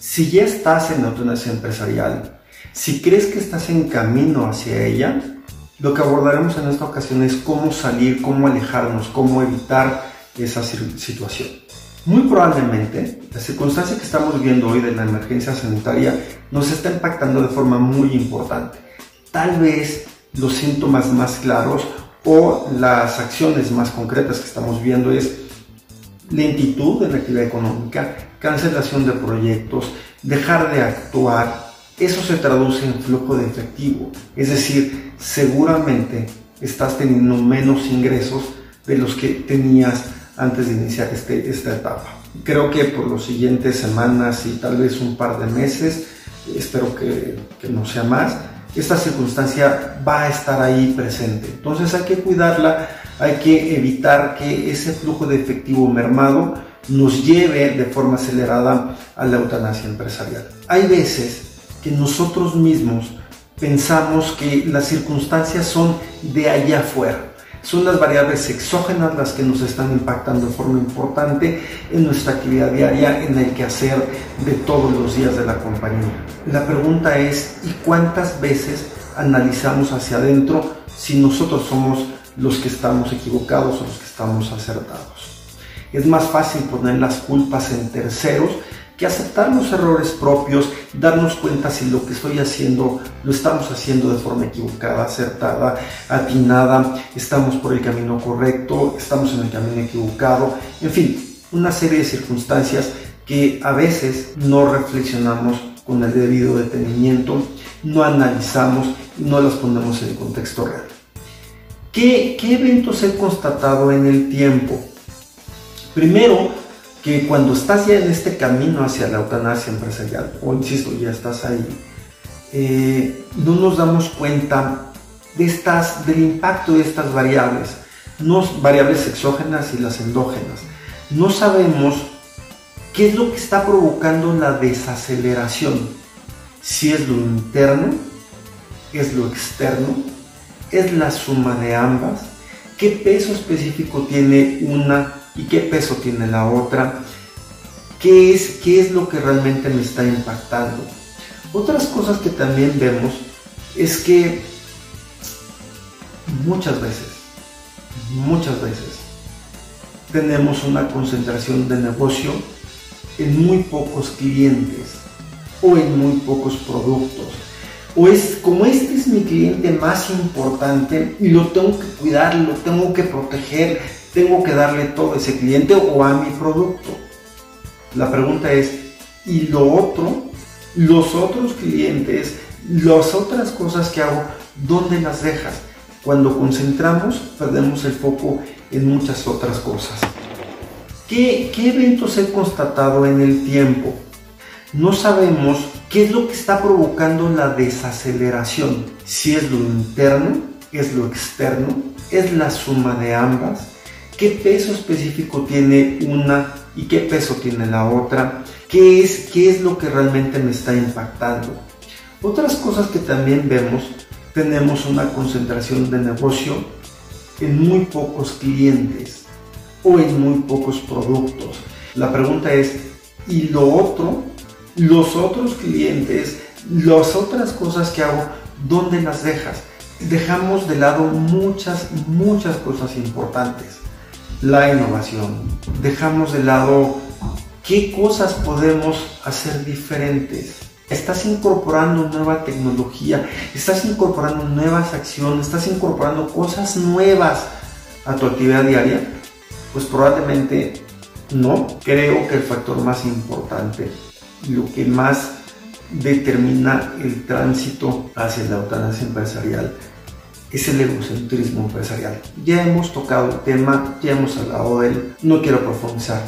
Si ya estás en la autonomía empresarial, si crees que estás en camino hacia ella, lo que abordaremos en esta ocasión es cómo salir, cómo alejarnos, cómo evitar esa situación. Muy probablemente la circunstancia que estamos viviendo hoy de la emergencia sanitaria nos está impactando de forma muy importante. Tal vez los síntomas más claros o las acciones más concretas que estamos viendo es lentitud en la actividad económica, cancelación de proyectos, dejar de actuar, eso se traduce en flujo de efectivo. Es decir, seguramente estás teniendo menos ingresos de los que tenías antes de iniciar este, esta etapa. Creo que por las siguientes semanas y tal vez un par de meses, espero que, que no sea más, esta circunstancia va a estar ahí presente. Entonces hay que cuidarla, hay que evitar que ese flujo de efectivo mermado nos lleve de forma acelerada a la eutanasia empresarial. Hay veces que nosotros mismos pensamos que las circunstancias son de allá afuera. Son las variables exógenas las que nos están impactando de forma importante en nuestra actividad diaria, en el quehacer de todos los días de la compañía. La pregunta es, ¿y cuántas veces analizamos hacia adentro si nosotros somos los que estamos equivocados o los que estamos acertados? Es más fácil poner las culpas en terceros que aceptar los errores propios, darnos cuenta si lo que estoy haciendo lo estamos haciendo de forma equivocada, acertada, atinada, estamos por el camino correcto, estamos en el camino equivocado, en fin, una serie de circunstancias que a veces no reflexionamos con el debido detenimiento, no analizamos no las ponemos en el contexto real. ¿Qué, qué eventos he constatado en el tiempo? Primero, que cuando estás ya en este camino hacia la eutanasia empresarial, o insisto, ya estás ahí, eh, no nos damos cuenta de estas, del impacto de estas variables, no variables exógenas y las endógenas. No sabemos qué es lo que está provocando la desaceleración, si es lo interno, es lo externo, es la suma de ambas, qué peso específico tiene una y qué peso tiene la otra, qué es, qué es lo que realmente me está impactando. Otras cosas que también vemos es que muchas veces, muchas veces, tenemos una concentración de negocio en muy pocos clientes o en muy pocos productos. O es como este es mi cliente más importante y lo tengo que cuidar, lo tengo que proteger, tengo que darle todo a ese cliente o a mi producto. La pregunta es, ¿y lo otro? Los otros clientes, las otras cosas que hago, ¿dónde las dejas? Cuando concentramos, perdemos el foco en muchas otras cosas. ¿Qué, ¿Qué, eventos he constatado en el tiempo? No sabemos qué es lo que está provocando la desaceleración. Si es lo interno, es lo externo, es la suma de ambas qué peso específico tiene una y qué peso tiene la otra, qué es, qué es lo que realmente me está impactando. Otras cosas que también vemos, tenemos una concentración de negocio en muy pocos clientes o en muy pocos productos. La pregunta es, ¿y lo otro? Los otros clientes, las otras cosas que hago, ¿dónde las dejas? Dejamos de lado muchas, muchas cosas importantes la innovación. Dejamos de lado qué cosas podemos hacer diferentes. Estás incorporando nueva tecnología, estás incorporando nuevas acciones, estás incorporando cosas nuevas a tu actividad diaria. Pues probablemente no. Creo que el factor más importante, lo que más determina el tránsito hacia la eutanasia empresarial es el egocentrismo empresarial. Ya hemos tocado el tema, ya hemos hablado de él, no quiero profundizar.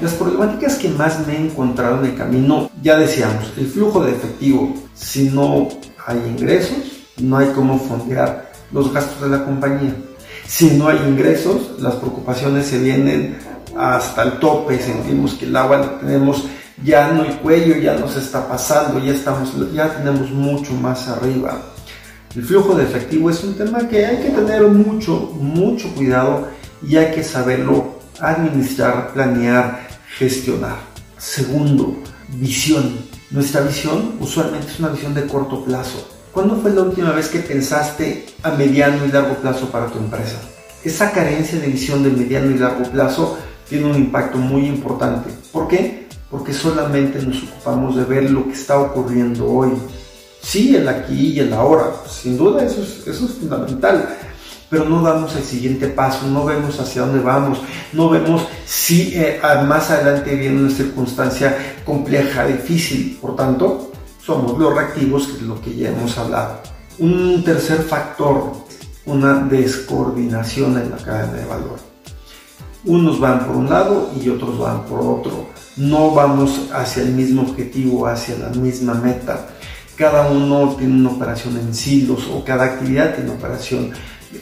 Las problemáticas que más me he encontrado en el camino, ya decíamos, el flujo de efectivo. Si no hay ingresos, no hay cómo fondear los gastos de la compañía. Si no hay ingresos, las preocupaciones se vienen hasta el tope, sentimos que el agua la tenemos, ya no hay cuello, ya nos está pasando, ya, estamos, ya tenemos mucho más arriba el flujo de efectivo es un tema que hay que tener mucho, mucho cuidado y hay que saberlo administrar, planear, gestionar. Segundo, visión. Nuestra visión usualmente es una visión de corto plazo. ¿Cuándo fue la última vez que pensaste a mediano y largo plazo para tu empresa? Esa carencia de visión de mediano y largo plazo tiene un impacto muy importante. ¿Por qué? Porque solamente nos ocupamos de ver lo que está ocurriendo hoy. Sí, el aquí y el ahora. Sin duda eso es, eso es fundamental pero no damos el siguiente paso, no vemos hacia dónde vamos, no vemos si eh, más adelante viene una circunstancia compleja, difícil. Por tanto, somos los reactivos, que es lo que ya hemos hablado. Un tercer factor, una descoordinación en la cadena de valor. Unos van por un lado y otros van por otro. No vamos hacia el mismo objetivo, hacia la misma meta. Cada uno tiene una operación en silos o cada actividad tiene operación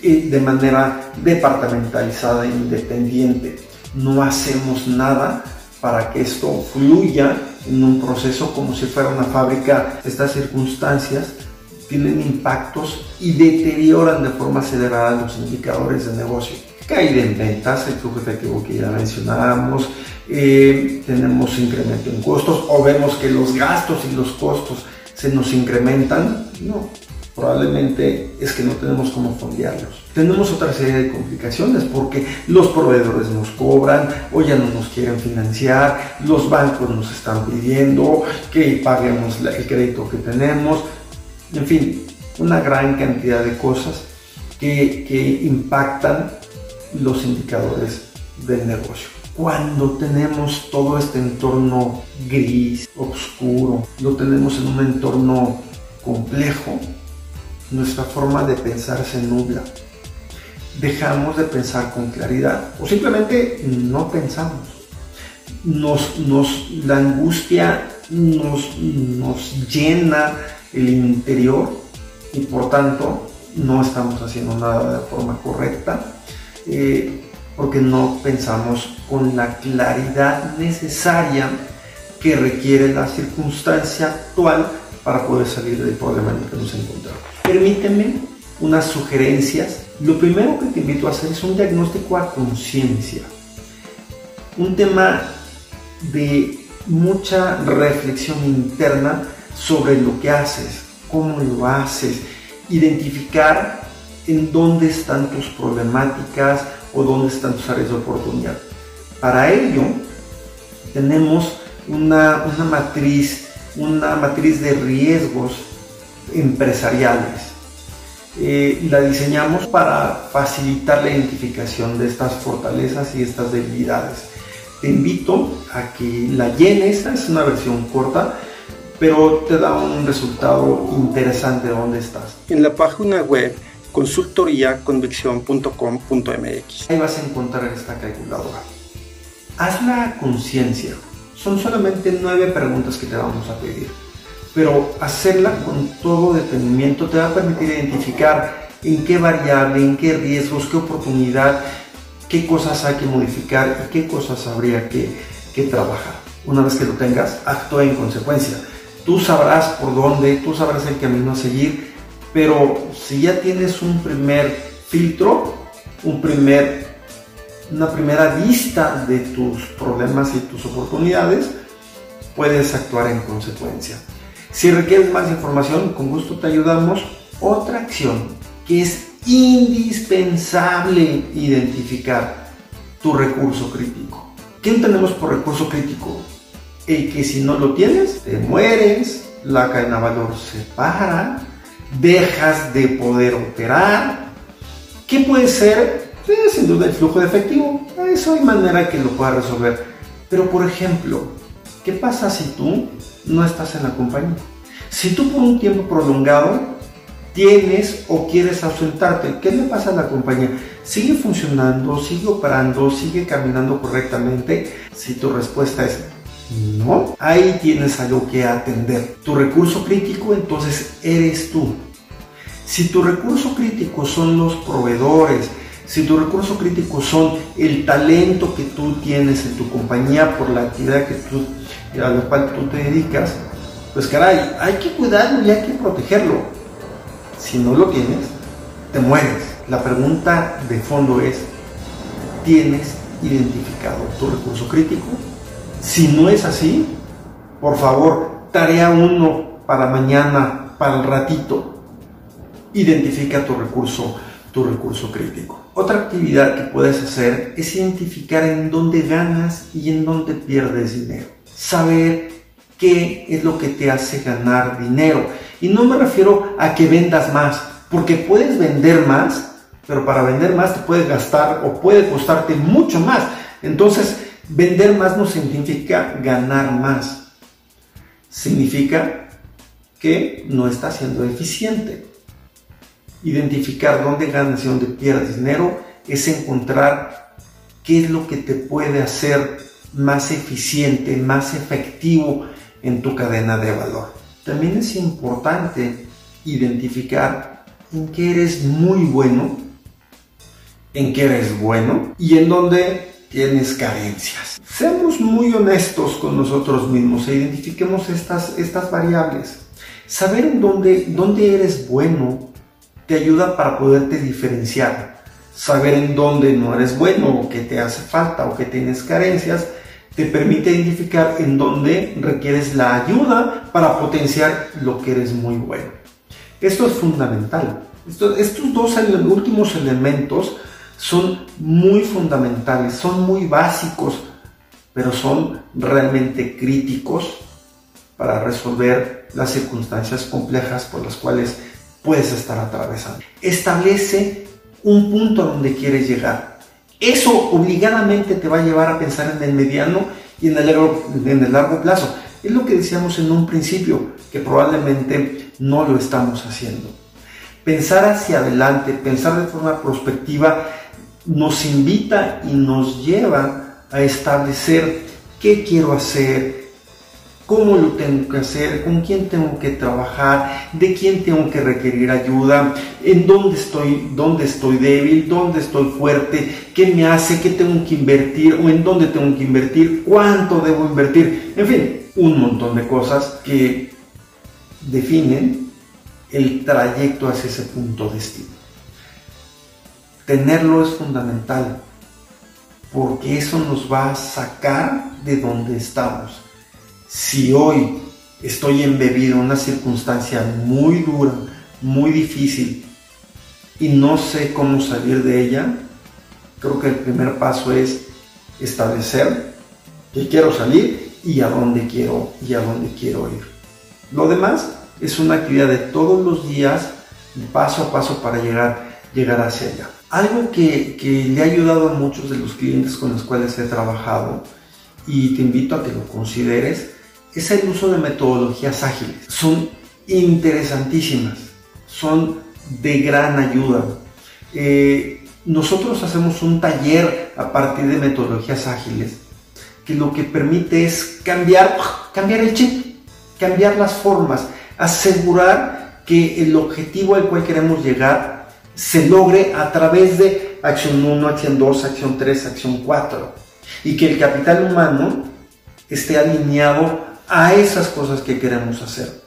de manera departamentalizada e independiente. No hacemos nada para que esto fluya en un proceso como si fuera una fábrica. Estas circunstancias tienen impactos y deterioran de forma acelerada los indicadores de negocio. Caída en ventas, el flujo efectivo que ya mencionábamos, tenemos incremento en costos o vemos que los gastos y los costos se nos incrementan. No, probablemente es que no tenemos cómo fondearlos. Tenemos otra serie de complicaciones porque los proveedores nos cobran o ya no nos quieren financiar, los bancos nos están pidiendo que paguemos el crédito que tenemos, en fin, una gran cantidad de cosas que impactan los indicadores del negocio. Cuando tenemos todo este entorno gris, oscuro, lo tenemos en un entorno complejo, nuestra forma de pensar se nubla. Dejamos de pensar con claridad o simplemente no pensamos. Nos, nos, la angustia nos, nos llena el interior y por tanto no estamos haciendo nada de forma correcta eh, porque no pensamos con la claridad necesaria que requiere la circunstancia actual para poder salir del problema en el que nos encontramos. Permíteme unas sugerencias. Lo primero que te invito a hacer es un diagnóstico a conciencia. Un tema de mucha reflexión interna sobre lo que haces, cómo lo haces, identificar en dónde están tus problemáticas o dónde están tus áreas de oportunidad. Para ello, tenemos una, una matriz una matriz de riesgos empresariales. Eh, la diseñamos para facilitar la identificación de estas fortalezas y estas debilidades. Te invito a que la llenes, es una versión corta, pero te da un resultado interesante de dónde estás. En la página web consultoriaconvicción.com.mx. Ahí vas a encontrar esta calculadora. Haz la conciencia son solamente nueve preguntas que te vamos a pedir, pero hacerla con todo detenimiento te va a permitir identificar en qué variable, en qué riesgos, qué oportunidad, qué cosas hay que modificar y qué cosas habría que, que trabajar. Una vez que lo tengas, actúa en consecuencia. Tú sabrás por dónde, tú sabrás el camino a seguir, pero si ya tienes un primer filtro, un primer una primera vista de tus problemas y tus oportunidades, puedes actuar en consecuencia. Si requieres más información, con gusto te ayudamos. Otra acción que es indispensable identificar tu recurso crítico. ¿Qué entendemos por recurso crítico? El que si no lo tienes, te mueres, la cadena de valor se para, dejas de poder operar. ¿Qué puede ser Sí, sin duda el flujo de efectivo. Eso hay manera que lo pueda resolver. Pero por ejemplo, ¿qué pasa si tú no estás en la compañía? Si tú por un tiempo prolongado tienes o quieres ausentarte, ¿qué le pasa a la compañía? ¿Sigue funcionando? ¿Sigue operando? ¿Sigue caminando correctamente? Si tu respuesta es no, ahí tienes algo que atender. Tu recurso crítico entonces eres tú. Si tu recurso crítico son los proveedores, si tu recurso crítico son el talento que tú tienes en tu compañía por la actividad que tú, a la cual tú te dedicas, pues caray, hay que cuidarlo y hay que protegerlo. Si no lo tienes, te mueres. La pregunta de fondo es, ¿tienes identificado tu recurso crítico? Si no es así, por favor, tarea uno para mañana, para el ratito. Identifica tu recurso, tu recurso crítico. Otra actividad que puedes hacer es identificar en dónde ganas y en dónde pierdes dinero. Saber qué es lo que te hace ganar dinero. Y no me refiero a que vendas más, porque puedes vender más, pero para vender más te puede gastar o puede costarte mucho más. Entonces, vender más no significa ganar más. Significa que no estás siendo eficiente. Identificar dónde ganas y dónde pierdes dinero es encontrar qué es lo que te puede hacer más eficiente, más efectivo en tu cadena de valor. También es importante identificar en qué eres muy bueno, en qué eres bueno y en dónde tienes carencias. Seamos muy honestos con nosotros mismos e identifiquemos estas, estas variables. Saber en dónde, dónde eres bueno te ayuda para poderte diferenciar. Saber en dónde no eres bueno o que te hace falta o que tienes carencias te permite identificar en dónde requieres la ayuda para potenciar lo que eres muy bueno. Esto es fundamental. estos dos últimos elementos son muy fundamentales, son muy básicos, pero son realmente críticos para resolver las circunstancias complejas por las cuales puedes estar atravesando. Establece un punto a donde quieres llegar eso obligadamente te va a llevar a pensar en el mediano y en el, largo, en el largo plazo. Es lo que decíamos en un principio, que probablemente no lo estamos haciendo. Pensar hacia adelante, pensar de forma prospectiva, nos invita y nos lleva a establecer qué quiero hacer, cómo lo tengo que hacer, con quién tengo que trabajar, de quién tengo que requerir ayuda, en dónde estoy, dónde estoy débil, dónde estoy fuerte, qué me hace, qué tengo que invertir o en dónde tengo que invertir, cuánto debo invertir, en fin, un montón de cosas que definen el trayecto hacia ese punto de destino. Tenerlo es fundamental porque eso nos va a sacar de donde estamos si hoy estoy embebido en una circunstancia muy dura, muy difícil y no sé cómo salir de ella, creo que el primer paso es establecer que quiero salir y a dónde quiero y a dónde quiero ir. Lo demás es una actividad de todos los días, paso a paso para llegar, llegar hacia allá. Algo que, que le ha ayudado a muchos de los clientes con los cuales he trabajado y te invito a que lo consideres es el uso de metodologías ágiles. Son interesantísimas, son de gran ayuda. Eh, nosotros hacemos un taller a partir de metodologías ágiles que lo que permite es cambiar, cambiar el chip, cambiar las formas, asegurar que el objetivo al cual queremos llegar se logre a través de acción 1, acción 2, acción 3, acción 4 y que el capital humano esté alineado a esas cosas que queremos hacer.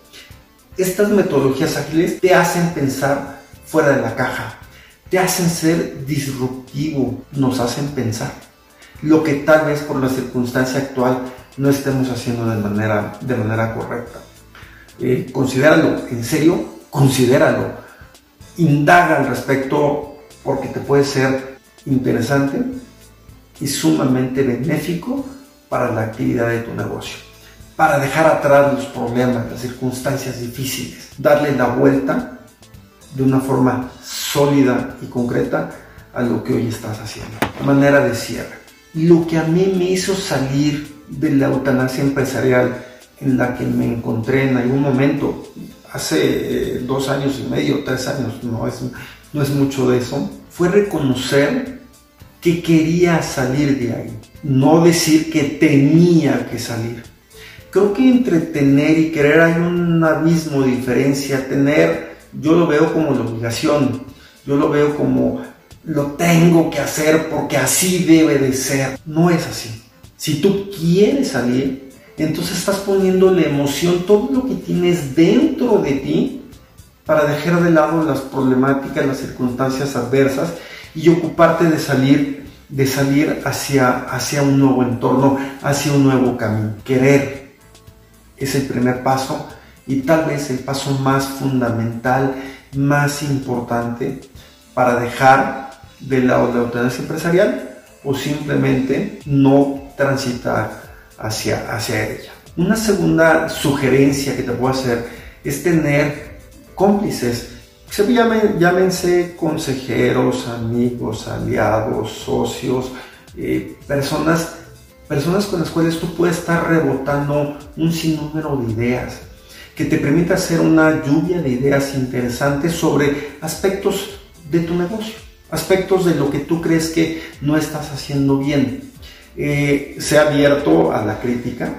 Estas metodologías ágiles te hacen pensar fuera de la caja, te hacen ser disruptivo, nos hacen pensar. Lo que tal vez por la circunstancia actual no estemos haciendo de manera, de manera correcta. Eh, considéralo, en serio, considéralo. Indaga al respecto porque te puede ser interesante y sumamente benéfico para la actividad de tu negocio para dejar atrás los problemas, las circunstancias difíciles, darle la vuelta de una forma sólida y concreta a lo que hoy estás haciendo. Manera de cierre. Lo que a mí me hizo salir de la eutanasia empresarial en la que me encontré en algún momento, hace eh, dos años y medio, tres años, no es, no es mucho de eso, fue reconocer que quería salir de ahí, no decir que tenía que salir creo que entre tener y querer hay un abismo de diferencia. Tener, yo lo veo como la obligación, yo lo veo como lo tengo que hacer porque así debe de ser. No es así. Si tú quieres salir, entonces estás poniendo la emoción, todo lo que tienes dentro de ti para dejar de lado las problemáticas, las circunstancias adversas y ocuparte de salir de salir hacia, hacia un nuevo entorno, hacia un nuevo camino. Querer, es el primer paso y tal vez el paso más fundamental, más importante para dejar de lado la eutanasia empresarial o simplemente no transitar hacia, hacia ella. Una segunda sugerencia que te puedo hacer es tener cómplices. Se llamen, llámense consejeros, amigos, aliados, socios, eh, personas, personas con las cuales tú puedes estar rebotando un sinnúmero de ideas que te permita hacer una lluvia de ideas interesantes sobre aspectos de tu negocio, aspectos de lo que tú crees que no estás haciendo bien. Eh, se ha abierto a la crítica,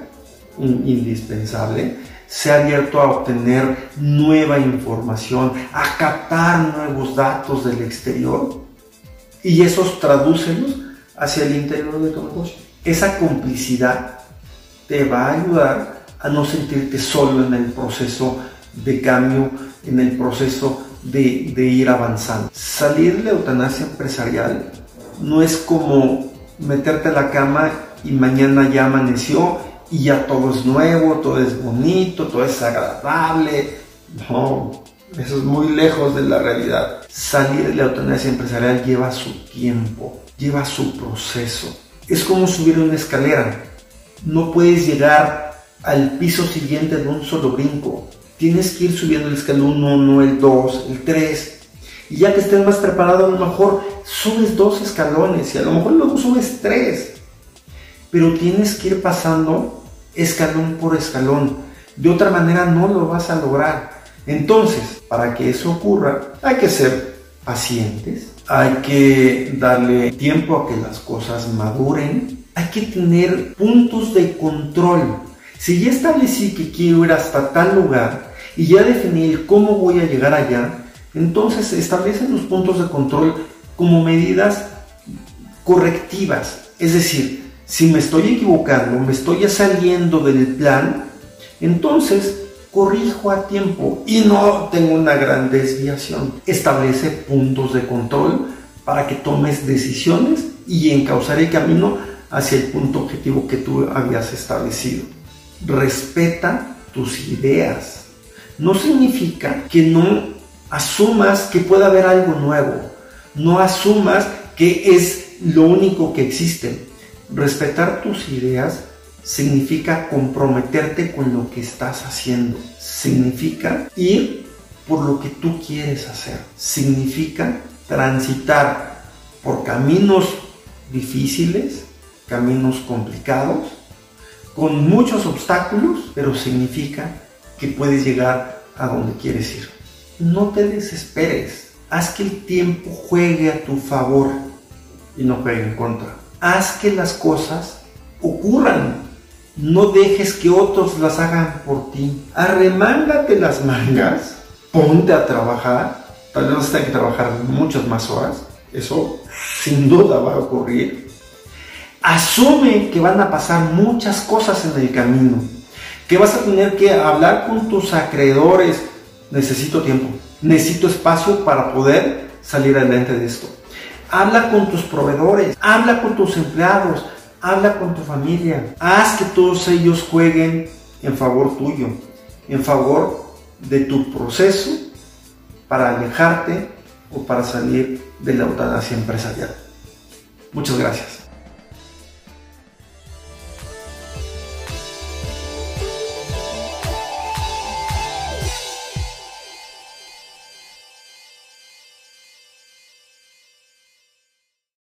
indispensable, se ha abierto a obtener nueva información, a captar nuevos datos del exterior y esos tradúcelos hacia el interior de tu negocio. Esa complicidad te va a ayudar a no sentirte solo en el proceso de cambio, en el proceso de, ir avanzando. Salir de la eutanasia empresarial no es como meterte a la cama y mañana ya amaneció y ya todo es nuevo, todo es bonito, todo es agradable. No, eso es muy lejos de la realidad. Salir de la eutanasia empresarial lleva su tiempo, lleva su proceso. Es como subir una escalera. No puedes llegar al piso siguiente de un solo brinco. Tienes que ir subiendo el escalón 1, el 2, el 3. Y ya que estés más preparado, a lo mejor subes dos escalones y a lo mejor luego subes tres. Pero tienes que ir pasando escalón por escalón. De otra manera no lo vas a lograr. Entonces, para que eso ocurra, hay que ser pacientes, hay que darle tiempo a que las cosas maduren, hay que tener puntos de control. Si ya establecí que quiero ir hasta tal lugar y ya definí cómo voy a llegar allá, entonces establecen los puntos de control como medidas correctivas. Es decir, si me estoy equivocando, me estoy saliendo del plan, entonces corrijo a tiempo y no tengo una gran desviación. Establece puntos de control para que tomes decisiones y encauzar el camino hacia el punto objetivo que tú habías establecido. Respeta tus ideas. No significa que no asumas que pueda haber algo nuevo. No asumas que es lo único que existe Respetar tus ideas significa comprometerte con lo que estás haciendo. Significa ir por lo que tú quieres hacer. Significa transitar por caminos difíciles, caminos complicados, con muchos obstáculos, pero significa que puedes llegar a donde quieres ir. No te desesperes. Haz que el tiempo juegue a tu favor y no juegue en contra haz que las cosas ocurran. No dejes que otros las hagan por ti. Arremángate las mangas, ponte a trabajar. Tal vez tengas que trabajar muchas más horas. Eso sin duda va a ocurrir. Asume que van a pasar muchas cosas en el camino. Que vas a tener que hablar con tus acreedores. Necesito tiempo. Necesito espacio para poder salir adelante de esto Habla con tus proveedores, habla con tus empleados, habla con tu familia. Haz que todos ellos jueguen en favor tuyo, en favor de tu proceso para alejarte o para salir de la eutanasia empresarial. Muchas gracias.